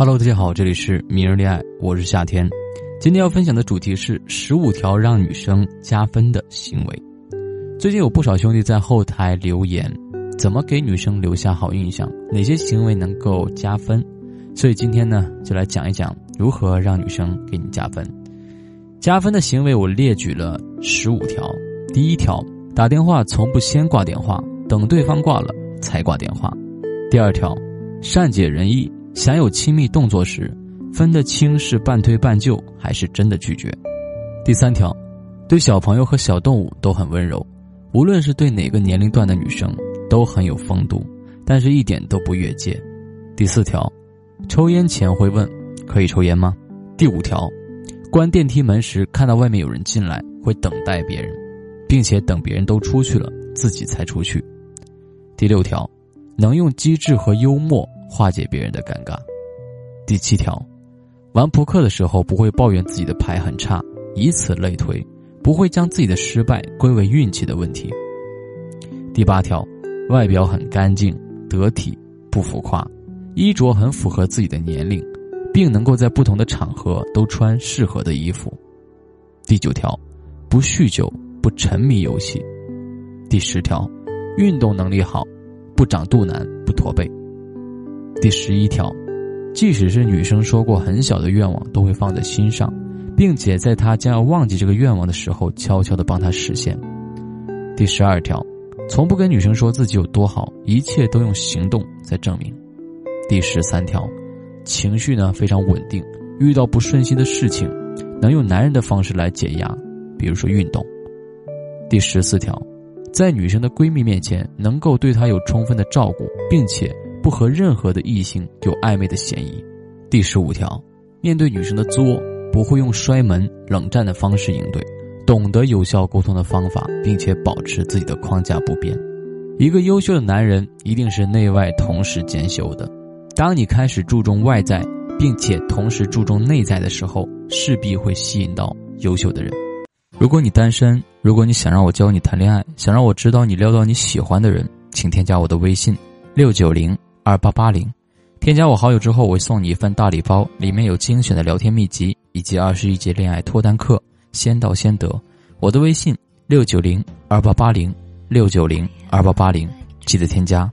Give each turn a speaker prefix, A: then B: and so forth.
A: Hello，大家好，这里是名人恋爱，我是夏天。今天要分享的主题是十五条让女生加分的行为。最近有不少兄弟在后台留言，怎么给女生留下好印象？哪些行为能够加分？所以今天呢，就来讲一讲如何让女生给你加分。加分的行为我列举了十五条。第一条，打电话从不先挂电话，等对方挂了才挂电话。第二条，善解人意。想有亲密动作时，分得清是半推半就还是真的拒绝。第三条，对小朋友和小动物都很温柔，无论是对哪个年龄段的女生都很有风度，但是一点都不越界。第四条，抽烟前会问可以抽烟吗？第五条，关电梯门时看到外面有人进来会等待别人，并且等别人都出去了自己才出去。第六条，能用机智和幽默。化解别人的尴尬。第七条，玩扑克的时候不会抱怨自己的牌很差，以此类推，不会将自己的失败归为运气的问题。第八条，外表很干净得体，不浮夸，衣着很符合自己的年龄，并能够在不同的场合都穿适合的衣服。第九条，不酗酒，不沉迷游戏。第十条，运动能力好，不长肚腩，不驼背。第十一条，即使是女生说过很小的愿望，都会放在心上，并且在她将要忘记这个愿望的时候，悄悄的帮她实现。第十二条，从不跟女生说自己有多好，一切都用行动在证明。第十三条，情绪呢非常稳定，遇到不顺心的事情，能用男人的方式来解压，比如说运动。第十四条，在女生的闺蜜面前，能够对她有充分的照顾，并且。不和任何的异性有暧昧的嫌疑。第十五条，面对女生的作，不会用摔门、冷战的方式应对，懂得有效沟通的方法，并且保持自己的框架不变。一个优秀的男人一定是内外同时兼修的。当你开始注重外在，并且同时注重内在的时候，势必会吸引到优秀的人。如果你单身，如果你想让我教你谈恋爱，想让我知道你撩到你喜欢的人，请添加我的微信：六九零。二八八零，添加我好友之后，我会送你一份大礼包，里面有精选的聊天秘籍以及二十一节恋爱脱单课，先到先得。我的微信六九零二八八零六九零二八八零，记得添加。